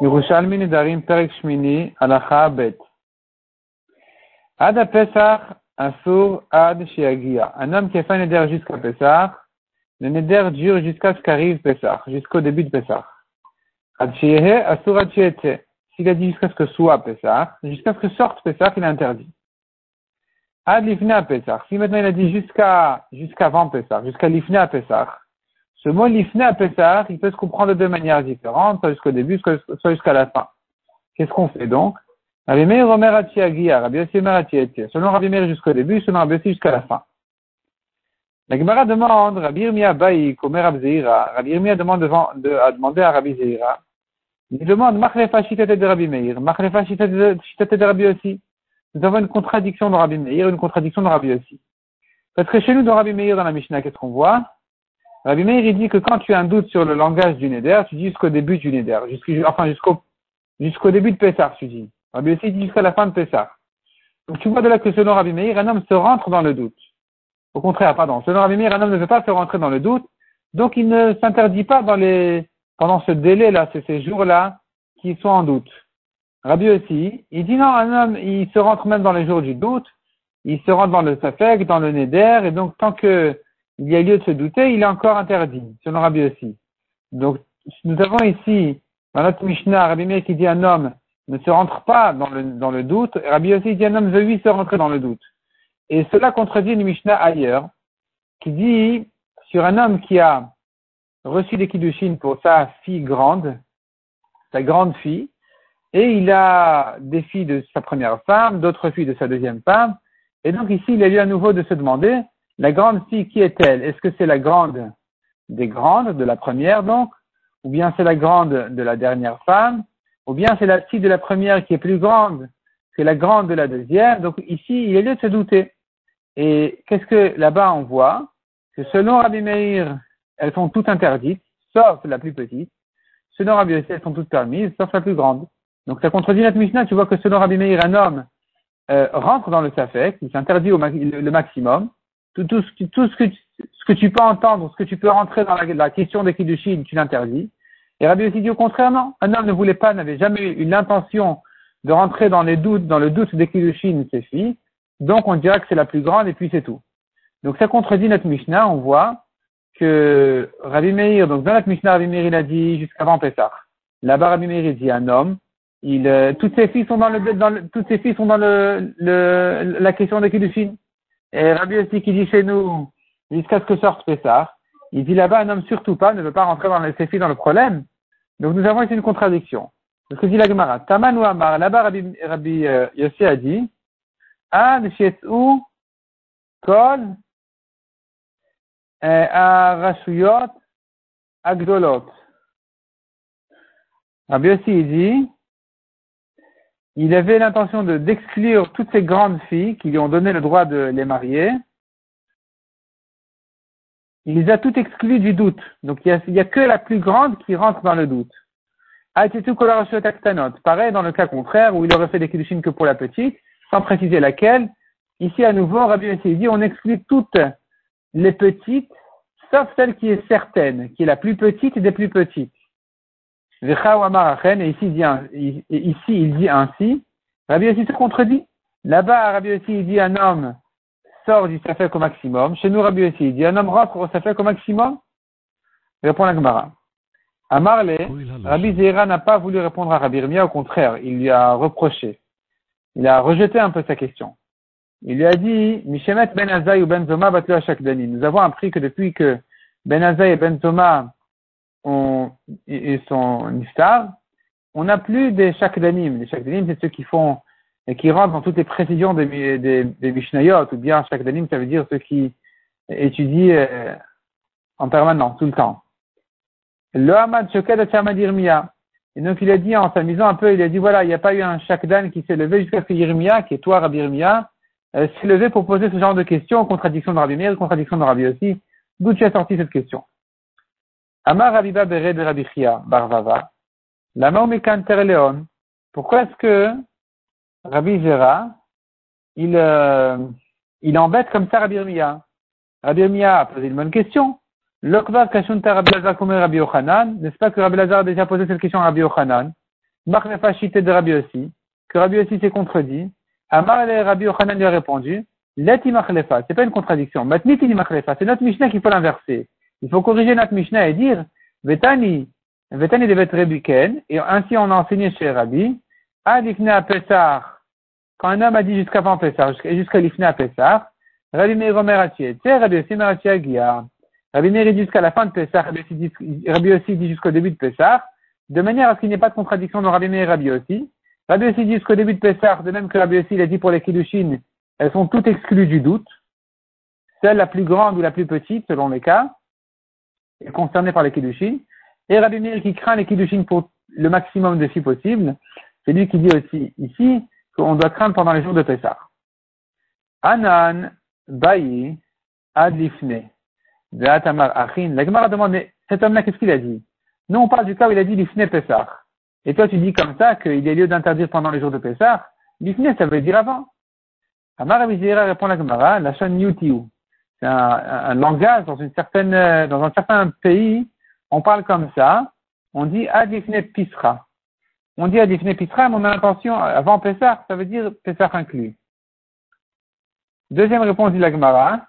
Yerushalmi Nedarim Perek Shmini Alacha Pesach Asur Ad Shiagia. Un homme qui a fait un Neder jusqu'à Pesach, le Neder dure jusqu'à ce qu'arrive Pesach, jusqu'au début de Pesach. Ad Shiehe Asur Ad Shiete. S'il a dit jusqu'à ce que soit Pesach, jusqu'à ce que sorte Pesach, il est interdit. Ad Lifna Pesach. Si maintenant il a dit jusqu'à, jusqu'avant Pesach, jusqu'à Lifna Pesach, ce mot l'ifna à Pessah, il peut se comprendre de deux manières différentes, soit jusqu'au début, soit jusqu'à la fin. Qu'est-ce qu'on fait donc? Rabbi Meir Omer Atia Rabbi Yossi Omer Selon Rabbi Meir jusqu'au début, selon Rabbi Yossi jusqu'à la fin. La Gemara demande, Rabbi Irmia Baïk, Omer Abzeira, Rabbi Irmia demande devant, de, a demandé à Rabbi Zeira, il demande, Machlefa Shitate de Rabbi Meir, Machlefa Shitate de Rabbi Yossi. Nous avons une contradiction dans Rabbi Meir, une contradiction dans Rabbi Yossi. Parce que chez nous, dans Rabbi Meir, dans la Mishnah, qu'est-ce qu'on voit? Rabbi Meir, il dit que quand tu as un doute sur le langage du Neder, tu dis jusqu'au début du Neder, enfin jusqu'au jusqu'au début de Pessah, tu dis. Rabbi aussi dit jusqu'à la fin de Pessah. Donc tu vois de là que selon Rabbi Meir, un homme se rentre dans le doute. Au contraire, pardon, selon Rabbi Meir, un homme ne veut pas se rentrer dans le doute, donc il ne s'interdit pas dans les, pendant ce délai-là, ces jours-là, qui sont en doute. Rabbi aussi, il dit non, un homme, il se rentre même dans les jours du doute, il se rentre dans le Safek, dans le Neder, et donc tant que il y a lieu de se douter, il est encore interdit, selon Rabbi aussi. Donc, nous avons ici, dans notre Mishnah, Rabbi Meir qui dit un homme ne se rentre pas dans le, le doute, Rabbi aussi dit un homme veut lui se rentrer dans le doute. Et cela contredit une Mishnah ailleurs, qui dit sur un homme qui a reçu des Kiddushin pour sa fille grande, sa grande fille, et il a des filles de sa première femme, d'autres filles de sa deuxième femme, et donc ici il a lieu à nouveau de se demander la grande fille, qui est-elle? Est-ce que c'est la grande des grandes, de la première donc? Ou bien c'est la grande de la dernière femme? Ou bien c'est la fille de la première qui est plus grande que la grande de la deuxième? Donc ici, il est lieu de se douter. Et qu'est-ce que là-bas on voit? Que selon Rabbi Meir, elles sont toutes interdites, sauf la plus petite. Selon Rabbi elles sont toutes permises, sauf la plus grande. Donc ça contredit notre Mishnah. Tu vois que selon Rabbi Meir, un homme euh, rentre dans le Safek, il s'interdit le maximum, tout, ce, tout ce, que, ce que tu peux entendre, ce que tu peux rentrer dans la, la question des Kiddushin, tu l'interdis. Et Rabbi aussi dit au contraire, non. Un homme ne voulait pas, n'avait jamais eu l'intention de rentrer dans les doutes, dans le doute des Kiddushin, ses filles. Donc on dirait que c'est la plus grande et puis c'est tout. Donc ça contredit notre Mishnah, on voit que Rabbi Meir, donc dans notre Mishnah, Rabbi Meir, il a dit jusqu'avant Pessah. Là-bas, Rabbi Meir, il dit un homme, il, euh, toutes ses filles sont dans le, dans le, toutes ses filles sont dans le, le la question des Kiddushin. Et Rabbi aussi qui dit chez nous, jusqu'à ce que sorte Pessah, il dit là-bas, un homme surtout pas ne veut pas rentrer dans ses filles dans le problème. Donc nous avons ici une contradiction. Ce que dit la Gemara, Taman Amar, là-bas Rabbi, euh, Yossi a dit, Ad Kol euh, Arashuyot Agdolot. Rabbi Yossi dit, il avait l'intention de d'exclure toutes ces grandes filles qui lui ont donné le droit de les marier. Il les a toutes exclues du doute. Donc il n'y a, que la plus grande qui rentre dans le doute. Pareil dans le cas contraire où il aurait fait des kiddushin que pour la petite, sans préciser laquelle. Ici à nouveau, Rabbi Yossi dit on exclut toutes les petites, sauf celle qui est certaine, qui est la plus petite des plus petites. Et ici, il dit, ici, il dit ainsi. Rabbi Yossi se contredit. Là-bas, Rabbi Yossi, il dit un homme sort du Safek au maximum. Chez nous, Rabbi Yossi, il dit un homme rentre au Safek au maximum. Répond la Gemara. À Marley, Rabbi Zera n'a pas voulu répondre à Rabbi Irmia, au contraire, il lui a reproché. Il a rejeté un peu sa question. Il lui a dit, Mishemet Ben ou Ben Zoma battu à chaque Nous avons appris que depuis que Ben Azai et Ben Zoma on, et son niftar, on n'a plus des shakdanim. Les shakdanim, c'est ceux qui font et qui rentrent dans toutes les précisions des, des, des Mishnayot, ou bien shakdanim, ça veut dire ceux qui étudient euh, en permanence, tout le temps. Le Hamad Shoked. Et donc il a dit, en s'amusant un peu, il a dit, voilà, il n'y a pas eu un shakdan qui s'est levé jusqu'à ce que Yirmia, qui est toi, Rabbi Yirmia, euh, s'est levé pour poser ce genre de questions, contradiction de Rabbi Meir, contradiction de Rabbi aussi. D'où tu as sorti cette question? Amar Rabiba Bere de Rabbi Chia, Barvava. Lama Leon. Pourquoi est-ce que Rabbi Zera, il, euh, il embête comme ça Rabbi Irmia Rabbi Irmia a posé une bonne question. Lokva Kashunta Rabbi Lazar comme Rabbi Yochanan. N'est-ce pas que Rabbi Lazar a déjà posé cette question à Rabbi Yochanan? Machlefa Shite de Rabbi aussi, que Rabbi aussi s'est contredit. Amar et Rabbi Yochanan lui a répondu, Leti Machlefa, c'est pas une contradiction. Matniti Machlefa, c'est notre Mishnah qu'il faut l'inverser. Il faut corriger notre Mishnah et dire, Vetani, Vetani devait être et ainsi on a enseigné chez Rabbi, Adifne à Pessar, quand un homme a dit jusqu'avant Pessar, jusqu'à l'Ifne à Pessar, Rabbi Meir Omer Rabbi. Rabbi Meir dit jusqu'à la fin de Pessah, Rabbi aussi dit jusqu'au début de Pessah, de manière à ce qu'il n'y ait pas de contradiction dans Rabbi Meir et Rabbi aussi. Rabbi aussi dit jusqu'au début de Pessah, de même que Rabbi aussi l'a dit pour les Kiddushin, elles sont toutes exclues du doute. Celle la plus grande ou la plus petite, selon les cas, est concernée par les Kiddushin. Et Rabbi Meir qui craint les Kiddushin pour le maximum de filles possible, c'est lui qui dit aussi ici qu'on doit craindre pendant les jours de Pessah. Anan, Bayi, Adlifne. Ve'atamar Achin. La Gemara demande, mais cet homme-là, qu'est-ce qu'il a dit? Nous, on parle du cas où il a dit Lifne Pessah. Et toi, tu dis comme ça qu'il a lieu d'interdire pendant les jours de Pessah. Lifne, ça veut dire avant. Amar Abizira répond la Gemara, la chaîne Yutiu. C'est un, un, langage dans une certaine, dans un certain pays, on parle comme ça. On dit Adifne Pisra. On dit Adifne Pisra, mais on a l'intention, avant Pessah, ça veut dire Pessah inclus. Deuxième réponse dit la Gemara.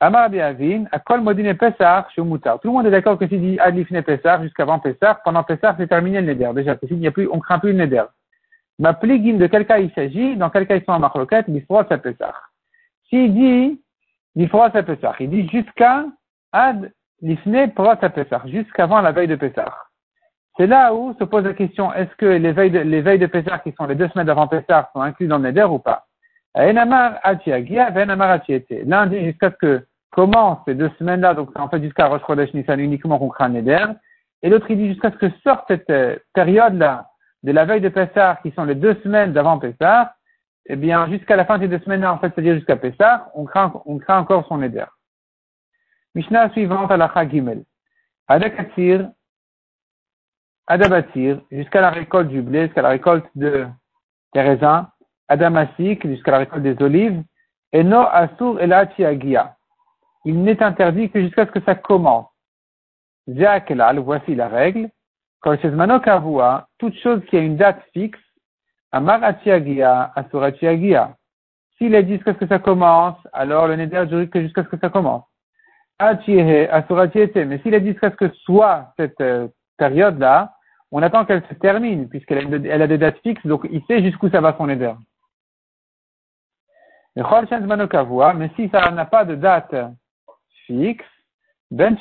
Amar à Kol Modine Pessah, chez Moutar. Tout le monde est d'accord que si dit Adlifne Pessah, jusqu'avant Pessah, pendant Pessah, c'est terminé le Neder. Déjà, parce qu'il n'y a plus, on craint plus le Neder. Ma pligim, de quel cas il s'agit, dans quel cas ils sont en marloquette, l'Ifros à Pessah. S'il dit l'Ifros à Pessah, il dit jusqu'à Ad l'Ifne Pros à Pessah, jusqu'avant la veille de Pessah. C'est là où se pose la question, est-ce que les veilles de, les Pessah, qui sont les deux semaines avant Pessah, sont inclus dans le Neder ou pas? L'un dit jusqu'à ce que commence ces deux semaines-là, donc en fait jusqu'à Rosh Chodesh Nissan uniquement qu'on craint Neder. Et l'autre il dit jusqu'à ce que sorte cette euh, période-là de la veille de Pessah, qui sont les deux semaines d'avant Pessah, eh bien jusqu'à la fin de ces deux semaines-là, en fait, c'est-à-dire jusqu'à Pessah, on craint, on craint encore son Neder. Mishnah suivante la Gimel. Adakatir, Adabatir, jusqu'à la récolte du blé, jusqu'à la récolte de, des raisins, Adamasik, jusqu'à la récolte des olives, et no asur elatiagia. Il n'est interdit que jusqu'à ce que ça commence. Zeakelal, voici la règle. Chez Kavua, toute chose qui a une date fixe, Amar Atiagia, Asur Atiagia. S'il est dit jusqu'à ce que ça commence, alors le neder juridique que jusqu'à ce que ça commence. Atiehe, Asur Atiete. Mais s'il est dit jusqu'à ce que soit cette euh, période-là, on attend qu'elle se termine, puisqu'elle a, des dates fixes, donc il sait jusqu'où ça va son neder. Mais si ça n'a pas de date fixe, ben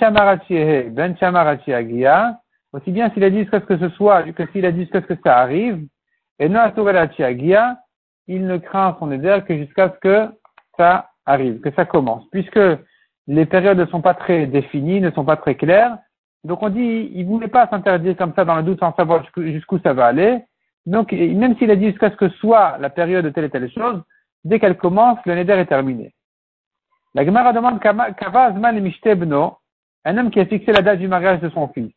ben aussi bien s'il a dit jusqu'à ce que ce soit, que s'il a dit jusqu'à ce que ça arrive, et non il ne craint son éder que jusqu'à ce que ça arrive, que ça commence. Puisque les périodes ne sont pas très définies, ne sont pas très claires, donc on dit, il voulait pas s'interdire comme ça dans le doute sans savoir jusqu'où ça va aller. Donc, même s'il a dit jusqu'à ce que soit la période de telle et telle chose, dès qu'elle commence, le neder est terminé. La Gemara demande un homme qui a fixé la date du mariage de son fils.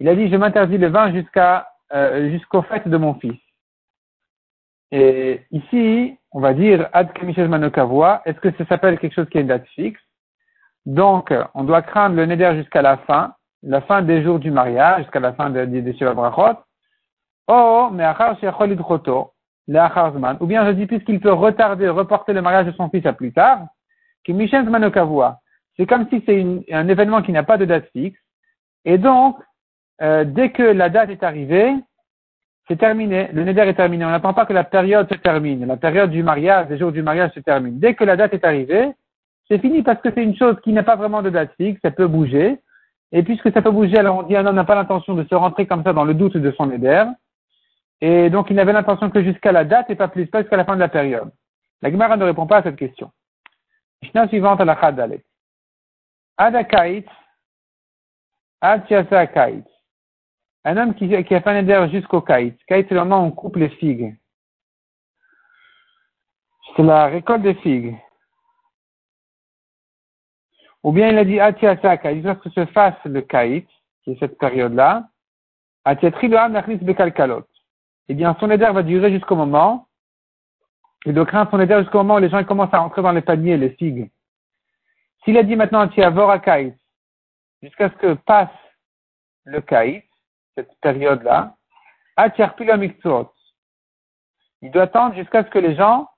Il a dit, je m'interdis le vin jusqu'à euh, de mon fils. Et ici, on va dire Ad est-ce que ça s'appelle quelque chose qui a une date fixe? Donc, on doit craindre le neder jusqu'à la fin, la fin des jours du mariage, jusqu'à la fin des de, de Brachot. Oh, mais Achar ou bien je dis puisqu'il peut retarder, reporter le mariage de son fils à plus tard, que C'est comme si c'est un événement qui n'a pas de date fixe. Et donc, euh, dès que la date est arrivée, c'est terminé. Le neder est terminé. On n'attend pas que la période se termine. La période du mariage, les jours du mariage se termine. Dès que la date est arrivée, c'est fini parce que c'est une chose qui n'a pas vraiment de date fixe. Ça peut bouger. Et puisque ça peut bouger, alors on dit un homme n'a pas l'intention de se rentrer comme ça dans le doute de son neder. Et donc, il n'avait l'intention que jusqu'à la date et pas plus, pas jusqu'à la fin de la période. La Gemara ne répond pas à cette question. Adakait, Ad Kait. Un homme qui, a fait un éder jusqu'au Kait. Kait, c'est le moment où on coupe les figues. C'est la récolte des figues. Ou bien il a dit Atiasa Kait. Il que se fasse le Kait, qui est cette période-là. Atiatri le Ham Bekalkalot eh bien, son éder va durer jusqu'au moment, il doit craindre son éder jusqu'au moment où les gens commencent à rentrer dans les paniers, les figues. S'il a dit maintenant, tu as vorakait, jusqu'à ce que passe le kaït, cette période-là, il doit attendre jusqu'à ce que les gens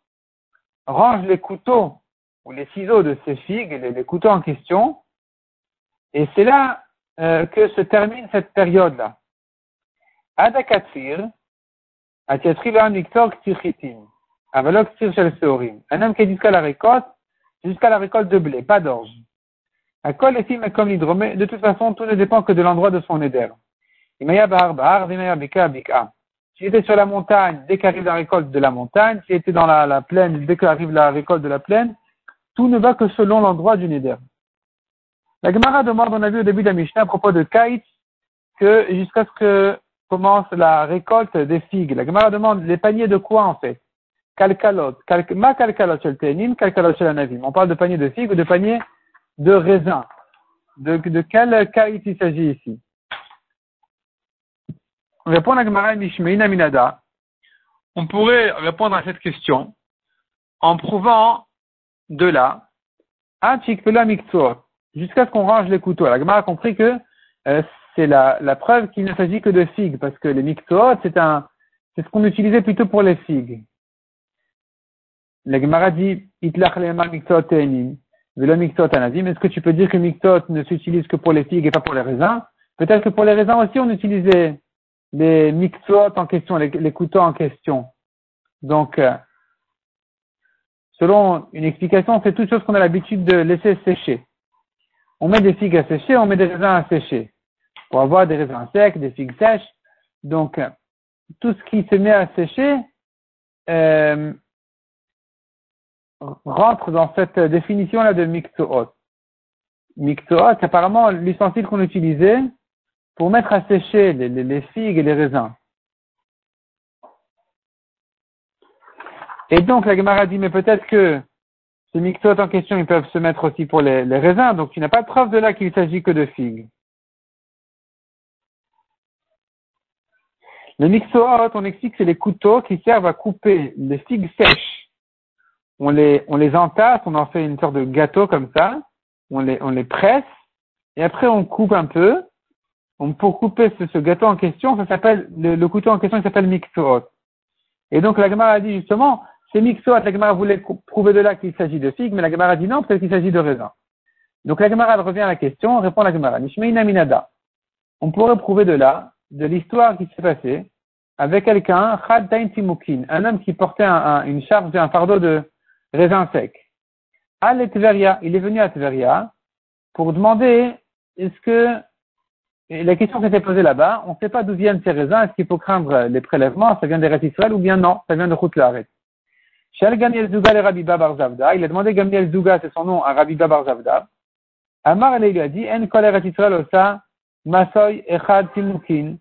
rangent les couteaux ou les ciseaux de ces figues, les, couteaux en question, et c'est là euh, que se termine cette période-là. Adakatsir, un homme qui est jusqu'à la récolte, jusqu'à la récolte de blé, pas d'orge. comme De toute façon, tout ne dépend que de l'endroit de son éder. S'il était sur la montagne, dès qu'arrive la récolte de la montagne, s'il était dans la, plaine, dès qu'arrive la récolte de la plaine, tout ne va que selon l'endroit du Neder. La Gemara demande, on a vu au début de la Mishnah à propos de Kaït, que jusqu'à ce que commence la récolte des figues. La Gemara demande les paniers de quoi en fait? Kalkalot. ma kalkalot shel tenim, kalkalot shel anavim. On parle de paniers de figues ou de paniers de raisins. De, de quel Kaït il s'agit ici? Répond à Gemara Minada. On pourrait répondre à cette question en prouvant de là, jusqu'à ce qu'on range les couteaux. La Gemara a compris que euh, c'est la, la, preuve qu'il ne s'agit que de figues, parce que les miktsot, c'est un, c'est ce qu'on utilisait plutôt pour les figues. La Gemara dit, itlach. Est-ce que tu peux dire que miktsot ne s'utilise que pour les figues et pas pour les raisins? Peut-être que pour les raisins aussi, on utilisait les mixotes en question, les, couteaux en question. Donc, euh, selon une explication, c'est toute chose qu'on a l'habitude de laisser sécher. On met des figues à sécher, on met des raisins à sécher. Pour avoir des raisins secs, des figues sèches. Donc, euh, tout ce qui se met à sécher euh, rentre dans cette définition-là de. Mixoot, c'est apparemment l'ustensile qu'on utilisait pour mettre à sécher les, figues et les raisins. Et donc la Gemara dit, mais peut-être que ces mixotes en question, ils peuvent se mettre aussi pour les, raisins, donc tu n'as pas de preuve de là qu'il s'agit que de figues. Les mixotes, on explique que c'est les couteaux qui servent à couper les figues sèches. On les, on les entasse, on en fait une sorte de gâteau comme ça, on les, on les presse, et après on coupe un peu, pour couper ce, gâteau en question, ça s'appelle, le, couteau en question, il s'appelle mixoot. Et donc la Gemara a dit justement, c'est mixoot, la Gemara voulait prouver de là qu'il s'agit de figues, mais la Gemara a dit non, peut-être qu'il s'agit de raisin. Donc la Gemara revient à la question, répond la Gemara. On pourrait prouver de là, de l'histoire qui s'est passée, avec quelqu'un, Chad un homme qui portait une charge, un fardeau de raisin sec. À Tveria, il est venu à Tveria pour demander est-ce que et la question qui était posée là-bas, on ne sait pas d'où viennent ces raisins, est-ce qu'il faut craindre les prélèvements, ça vient des Israël ou bien non, ça vient de Khoutlaret. Shal Gamiel Zouga le Rabbi Babar Zavda, il a demandé Gamiel Zouga, c'est son nom, à Rabbi Babar Zavda. Amar lui a dit, En kol Israël osa, masoy echad timukin.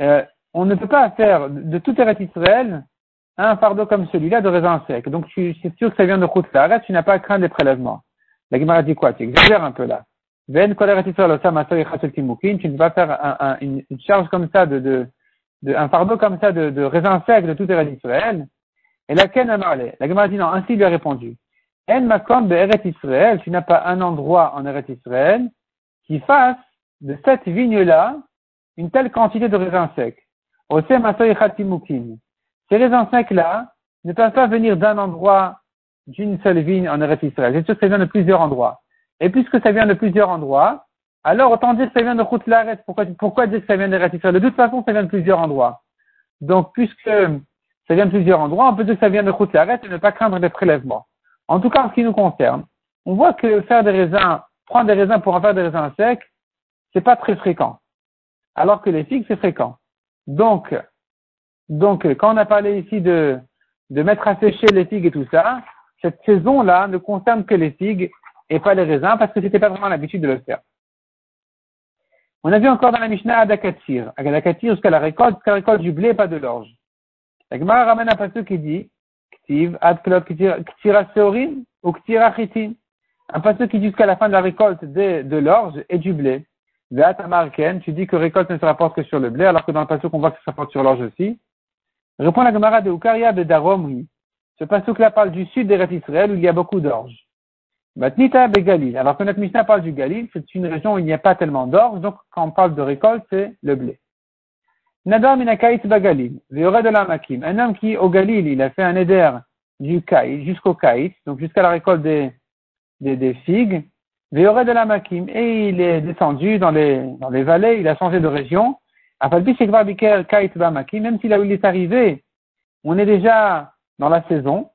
Euh, on ne peut pas faire de tout Eretz Israël un fardeau comme celui-là de raisin sec. Donc, c'est sûr que ça vient de Khoutlaret, tu n'as pas à craindre les prélèvements. La Gemara dit quoi? Tu exagères un peu là. Tu ne peux pas faire une, charge comme ça, de, un fardeau comme ça de, de raisin sec de tout Eretz Israël. Et la Ken a parlé. La Gemara dit non, ainsi lui a répondu. En makom Israël, tu n'as pas un endroit en Eretz Israël qui fasse de cette vigne-là une telle quantité de raisins secs. Ces raisins secs-là ne peuvent pas venir d'un endroit d'une seule vigne en Eretz Israël. C'est sûr que ça vient de plusieurs endroits. Et puisque ça vient de plusieurs endroits, alors autant dire que ça vient de Khoutlaret. Pourquoi, pourquoi dire que ça vient de Israël? De toute façon, ça vient de plusieurs endroits. Donc, puisque ça vient de plusieurs endroits, on peut dire que ça vient de Khoutlaret et ne pas craindre des prélèvements. En tout cas, en ce qui nous concerne, on voit que faire des raisins, prendre des raisins pour en faire des raisins secs, c'est pas très fréquent. Alors que les figues, c'est fréquent. Donc, donc, quand on a parlé ici de, de mettre à sécher les figues et tout ça, cette saison-là ne concerne que les figues et pas les raisins parce que c'était pas vraiment l'habitude de le faire. On a vu encore dans la Mishnah Adakatir, Adakatir jusqu'à la récolte, jusqu'à la récolte du blé et pas de l'orge. La Gemara ramène un passage qui dit, Ktiv, Adklot, Ktira Seorim ou Ktira Chitin. Un passage qui dit jusqu'à la fin de la récolte de, l'orge et du blé. Ken, tu dis que récolte ne se rapporte que sur le blé, alors que dans le passage on voit que ça se rapporte sur l'orge aussi. Répond la Gemara de Ukaria de Darom, oui. Ce passage là parle du sud des Israël où il y a beaucoup d'orge. Matnita. Alors que notre Mishnah parle du Galil, c'est une région où il n'y a pas tellement d'or, donc quand on parle de récolte, c'est le blé. Nadar minakait bagalil, de la makim. Un homme qui, au Galil, il a fait un éder du kaït jusqu'au kaït, donc jusqu'à la récolte des, figues, de la makim. Et il est descendu dans les, dans les vallées, il a changé de région. Même si est arrivé, on est déjà dans la saison,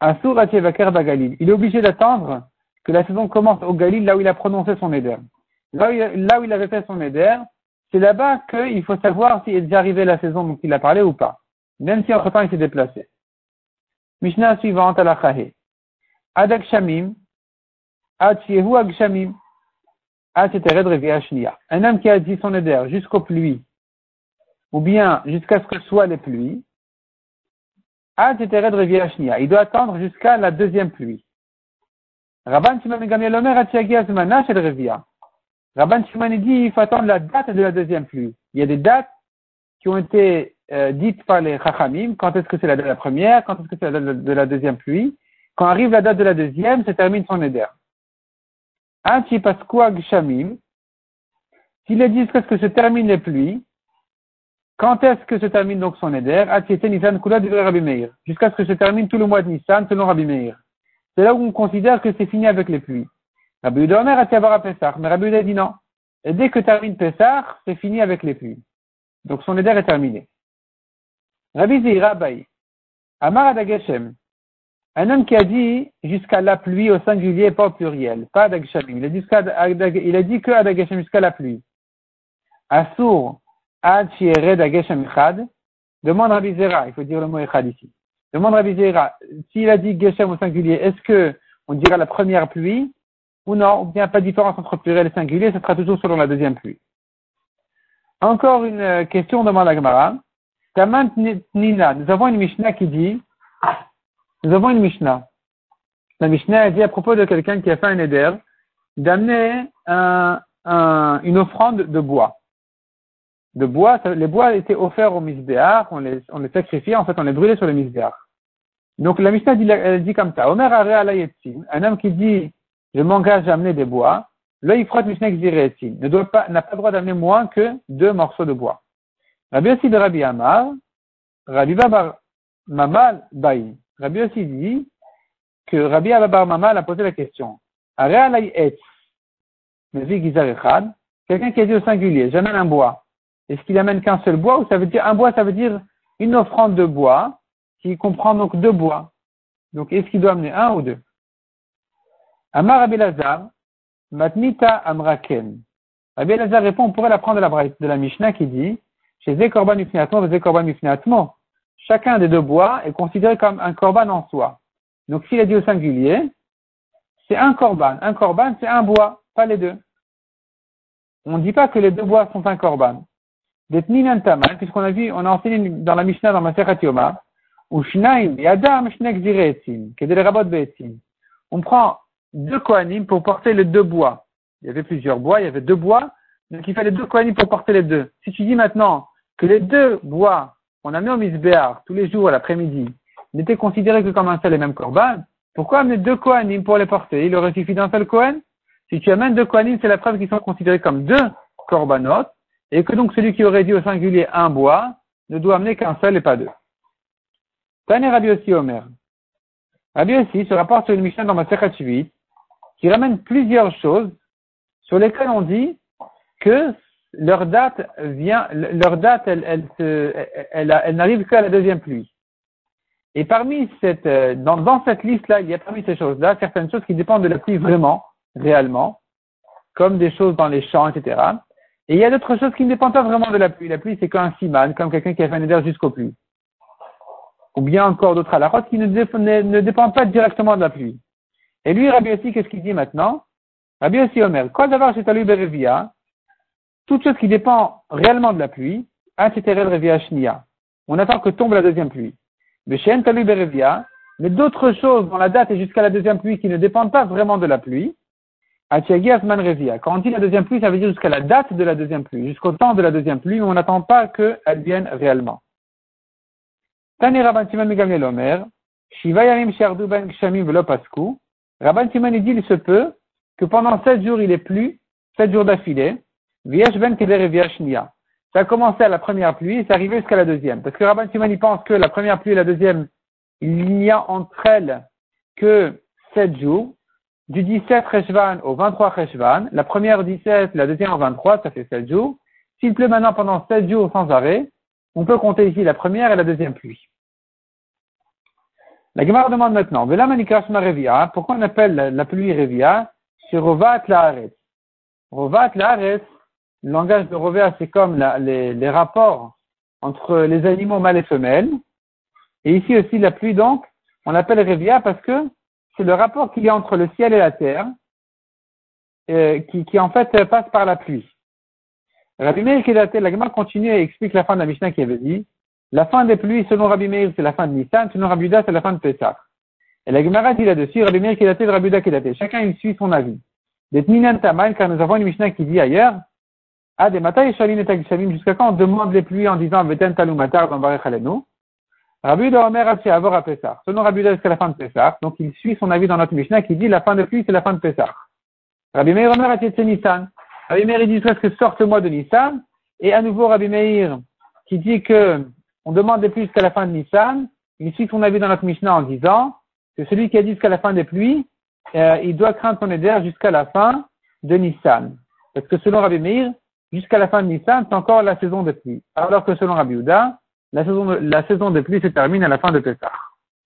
Bagalil. Il est obligé d'attendre que la saison commence au Galil, là où il a prononcé son éder. Là où il, avait fait son éder, c'est là-bas qu'il faut savoir s'il est déjà arrivé la saison dont il a parlé ou pas. Même si entre-temps il s'est déplacé. Mishnah suivante à la Chahe. Adak Shamim, Ad Agshamim, Ad Un homme qui a dit son éder jusqu'aux pluies, ou bien jusqu'à ce que soient les pluies, Ad Il doit attendre jusqu'à la deuxième pluie. Rabban Shimon Gamliel Omer Atchiagia Zmana Shel Revia. Rabban Shimon dit il faut attendre la date de la deuxième pluie. Il y a des dates qui ont été euh, dites par les Chachamim. Quand est-ce que c'est la date de la première? Quand est-ce que c'est la date de la deuxième pluie? Quand arrive la date de la deuxième, se termine son éder. Anchi Paskua Gshamim. S'il est dit est-ce que se terminent les pluies, quand est-ce que se termine donc son éder Nisan Kula Rabbi Meir. Jusqu'à ce que se termine tout le mois de Nissan selon Rabbi Meir. C'est là où on considère que c'est fini avec les pluies. Rabbi Yehuda Omer a à Pessah, mais Rabbi Yehuda dit non. Et dès que termine Pessah, c'est fini avec les pluies. Donc son éder est terminé. Rabbi Zira Baï, Amar Adageshem, un homme qui a dit jusqu'à la pluie au singulier, pas au pluriel, pas Adageshem. Il a dit, que Adageshem jusqu'à la pluie. Assour, Ad Shiered Ageshem Echad, demande Rabbi Zera, il faut dire le mot Echad ici. Demande Rabbi Zera, s'il a dit Geshem au singulier, est-ce que on dira la première pluie ou non, ou bien pas de différence entre pluriel et singulier, ce sera toujours selon la deuxième pluie. Encore une euh, question demande la Gemara. Nina, nous avons une Mishnah qui dit, nous avons une Mishnah. La Mishnah a dit à propos de quelqu'un qui a fait un éder, d'amener un, un, une offrande de bois. De bois, les bois étaient offerts au misbéar, on les, on les sacrifiait, en fait on les brûlait sur le misbéar. Donc la Mishnah dit, dit comme ça, Omer un homme qui dit, je m'engage à amener des bois, là il frotte Mishnah ne doit pas, n'a pas le droit d'amener moins que deux morceaux de bois. Rabbi aussi de Rabbi Amar, Rabbi Babar Mamal Baï. Rabbi aussi dit que Rabbi Babar Mamal a posé la question. Quelqu'un qui a dit au singulier, j'amène un bois. Est-ce qu'il amène qu'un seul bois ou ça veut dire un bois, ça veut dire une offrande de bois qui comprend donc deux bois. Donc est-ce qu'il doit amener un ou deux? Amar Rabbi Lazar, Matmita Amraken. Rabbi Lazar répond, on pourrait la, de la Mishnah qui dit, chez Zekorban Mifneatmo, Zekorban Mifneatmo, chacun des deux bois est considéré comme un korban en soi. Donc s'il est dit au singulier, c'est un korban. Un korban, c'est un bois, pas les deux. On ne dit pas que les deux bois sont un korban. Puisqu'on a vu, on a enseigné dans la Mishnah, dans ma Yoma, ou. On prend deux Kohanim pour porter les deux bois. Il y avait plusieurs bois, il y avait deux bois, donc il fallait deux Kohanim pour porter les deux. Si tu dis maintenant que les deux bois, on a mis au Misbéar tous les jours à l'après-midi, n'étaient considérés que comme un seul et même Korban, pourquoi amener deux Kohanim pour les porter? Il aurait suffi d'un seul Kohen? Si tu amènes deux Kohanim, c'est la preuve qu'ils sont considérés comme deux Korbanot, et que donc celui qui aurait dit au singulier un bois ne doit amener qu'un seul et pas deux. Tane Rabbi aussi Omer. Rabbi aussi se rapporte sur une mission dans ma qui ramène plusieurs choses sur lesquelles on dit que leur date vient, leur date, elle, elle, elle, elle n'arrive qu'à la deuxième pluie. Et parmi cette, dans, dans cette liste-là, il y a parmi ces choses-là certaines choses qui dépendent de la pluie vraiment, réellement, comme des choses dans les champs, etc. Et il y a d'autres choses qui ne dépendent pas vraiment de la pluie. La pluie, c'est qu'un siman, comme quelqu'un qui a fait un jusqu'au pluie. Ou bien encore d'autres alarotes qui ne, ne, dépendent pas directement de la pluie. Et lui, Rabbi aussi, qu'est-ce qu'il dit maintenant? Rabbi aussi Omer, quoi d'avoir chez Talui Berevia, toute chose qui dépend réellement de la pluie, on attend que tombe la deuxième pluie. Mais chez Talui Berevia, mais d'autres choses dont la date est jusqu'à la deuxième pluie qui ne dépendent pas vraiment de la pluie, quand on dit la deuxième pluie, ça veut dire jusqu'à la date de la deuxième pluie, jusqu'au temps de la deuxième pluie, mais on n'attend pas qu'elle vienne réellement. Tani Rabban Shimon Shiva Yarim Shardu Ben Kshamim Velo Pasku, Rabban Simon dit, il se peut que pendant sept jours, il est plus, sept jours d'affilée, Viesh ben Ça a commencé à la première pluie et c'est arrivé jusqu'à la deuxième. Parce que Rabban Simon, pense que la première pluie et la deuxième, il n'y a entre elles que sept jours. Du 17 Reshvan au 23 Reshvan, la première au 17, la deuxième au 23, ça fait sept jours. S'il pleut maintenant pendant sept jours sans arrêt, on peut compter ici la première et la deuxième pluie. La Gemara demande maintenant, Revia, pourquoi on appelle la pluie Revia sur Rovat Laaretz? Rovat Laaretz, le langage de Rovea, c'est comme les, rapports entre les animaux mâles et femelles. Et ici aussi, la pluie, donc, on l'appelle Revia parce que c'est le rapport qu'il y a entre le ciel et la terre, euh, qui, en fait passe par la pluie. Rabbi Meir la Gemara continue et explique la fin de la Mishnah qui avait dit, la fin des pluies, selon Rabbi Meir, c'est la fin de Nissan, selon Rabbi Uda, c'est la fin de Pessah. Et la Gemara dit là-dessus, Rabbi Meir Kedaté, Rabbi Uda Kedaté. Chacun, il suit son avis. Des Tminan Tamal, car nous avons une Mishnah qui dit ailleurs, ah, des Mata et Shalim et jusqu'à quand on demande les pluies en disant Veten Talou Matar dans Barech. Rabbi Uda Omer Avor à Pessah. Selon Rabbi Uda, jusqu'à la fin de Pessah. Donc, il suit son avis dans notre Mishnah qui dit la fin de pluie, c'est la fin de Pessah. Rabbi Meir Omer Nissan. Rabbi Meir, dit presque sorte-moi de Nissan. Et à nouveau, Rabbi Meir, qui dit que on demande des pluies jusqu'à la fin de Nissan, il suit son avis dans notre Mishnah en disant que celui qui a dit jusqu'à la fin des pluies, euh, il doit craindre son éder jusqu'à la fin de Nissan. Parce que selon Rabbi Meir, jusqu'à la fin de Nissan, c'est encore la saison des pluies. Alors que selon Rabbi Uda, la saison, la saison des pluies se termine à la fin de Pessah.